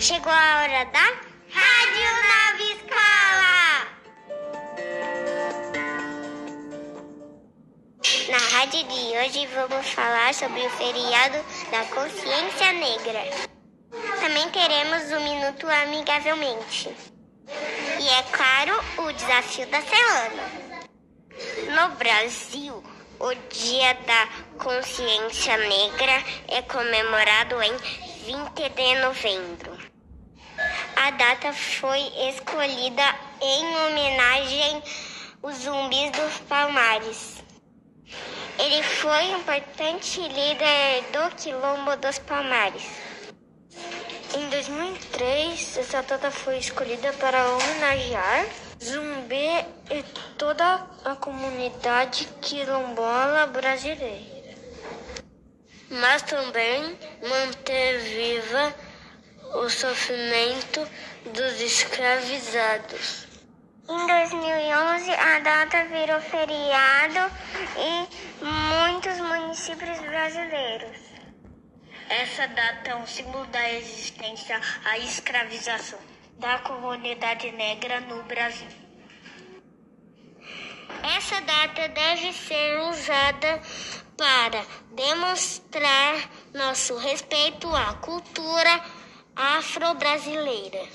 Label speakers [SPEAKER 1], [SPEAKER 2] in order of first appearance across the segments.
[SPEAKER 1] Chegou a hora da Rádio Nova Escola! Na rádio de hoje vamos falar sobre o feriado da consciência negra. Também teremos o Minuto Amigavelmente. E é claro, o desafio da semana. No Brasil, o Dia da Consciência Negra é comemorado em 20 de novembro. A data foi escolhida em homenagem aos zumbis dos Palmares. Ele foi um importante líder do Quilombo dos Palmares. Em 2003, essa data foi escolhida para homenagear Zumbi e toda a comunidade quilombola brasileira. Mas também manter viva o sofrimento dos escravizados. Em 2011, a data virou feriado em muitos municípios brasileiros. Essa data é um símbolo da resistência à escravização da comunidade negra no Brasil. Essa data deve ser usada para demonstrar nosso respeito à cultura afro-brasileira.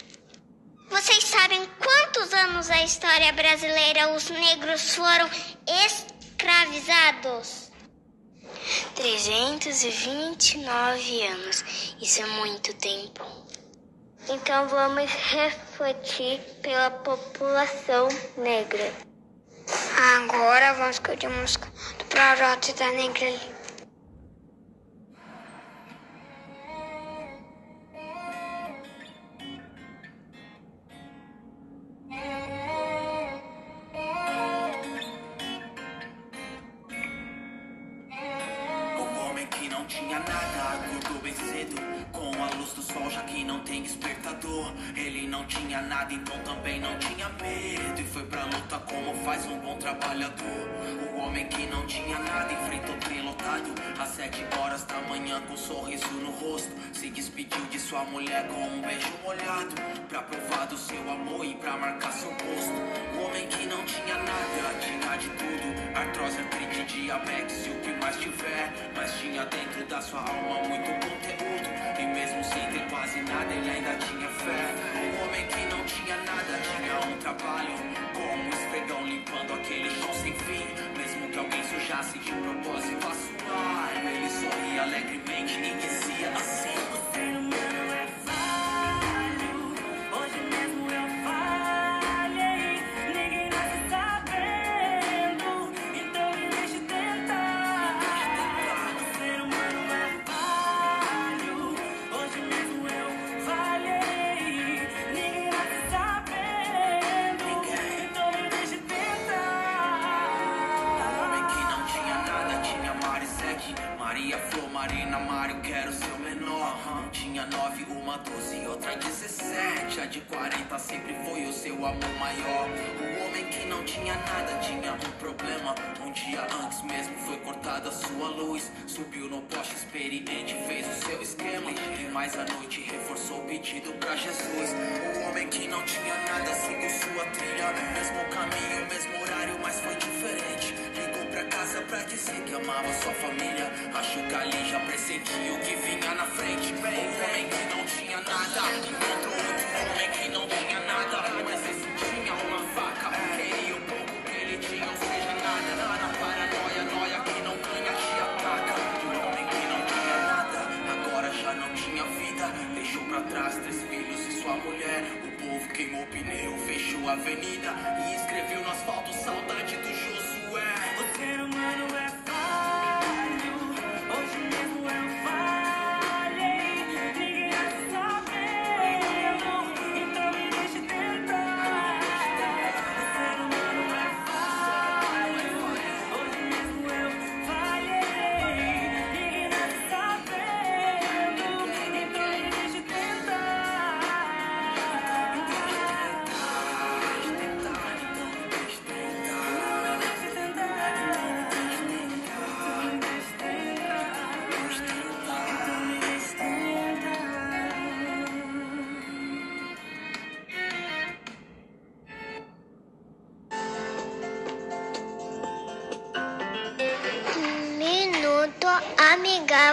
[SPEAKER 1] Vocês sabem quantos anos a história brasileira os negros foram escravizados? 329 anos. Isso é muito tempo. Então vamos refletir pela população negra.
[SPEAKER 2] Agora vamos a música do Projeto da Negra
[SPEAKER 3] nada Acordou bem cedo. Com a luz do sol Já que não tem despertador. Ele não tinha nada, então também não tinha medo. E foi pra luta como faz um bom trabalhador. O homem que não tinha nada enfrentou o trem Às sete horas da manhã com um sorriso no rosto Se despediu de sua mulher com um beijo molhado. Pra provar do seu amor e pra marcar seu posto O homem que artrose, artrite, diabetes e o que mais tiver. Mas tinha dentro da sua alma muito conteúdo. E mesmo sem ter quase nada, ele ainda tinha fé. Um homem que não tinha nada, tinha um trabalho. Como um esfregão limpando aquele chão sem fim. Mesmo que alguém sujasse de propósito a suar, ele sorria alegremente e dizia. Maria, Flor, Marina, Mário, quero seu menor. Uhum. Tinha nove, uma doze, outra dezessete. A de quarenta sempre foi o seu amor maior. O homem que não tinha nada tinha um problema. Um dia antes mesmo foi cortada sua luz. Subiu no poste experiente, fez o seu esquema. E mais à noite reforçou o pedido pra Jesus. O homem que não tinha nada seguiu sua trilha. Mesmo caminho, mesmo horário, mas foi diferente pra dizer que amava sua família. Acho que ali já pressentia o que vinha na frente. Bem, um homem que não tinha nada, encontra outro homem que não tinha nada. Mas esse tinha uma faca, queria o pouco que ele tinha, ou seja, nada. Nada paranoia, noia que não ganha, te ataca. E um homem que não tinha nada, agora já não tinha vida. Deixou pra trás três filhos e sua mulher. O povo queimou o pneu, fechou a avenida e escreveu no asfalto saudade do Josué.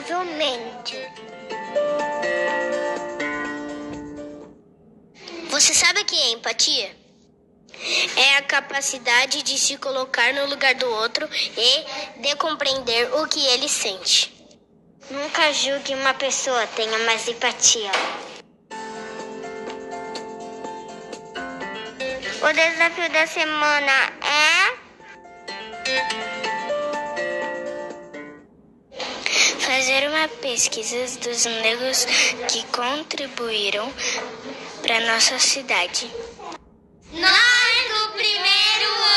[SPEAKER 1] Provavelmente. Você sabe o que é empatia? É a capacidade de se colocar no lugar do outro e de compreender o que ele sente. Nunca julgue uma pessoa, tenha mais empatia. O desafio da semana é. Fazer uma pesquisa dos negros que contribuíram para nossa cidade. Nós, do primeiro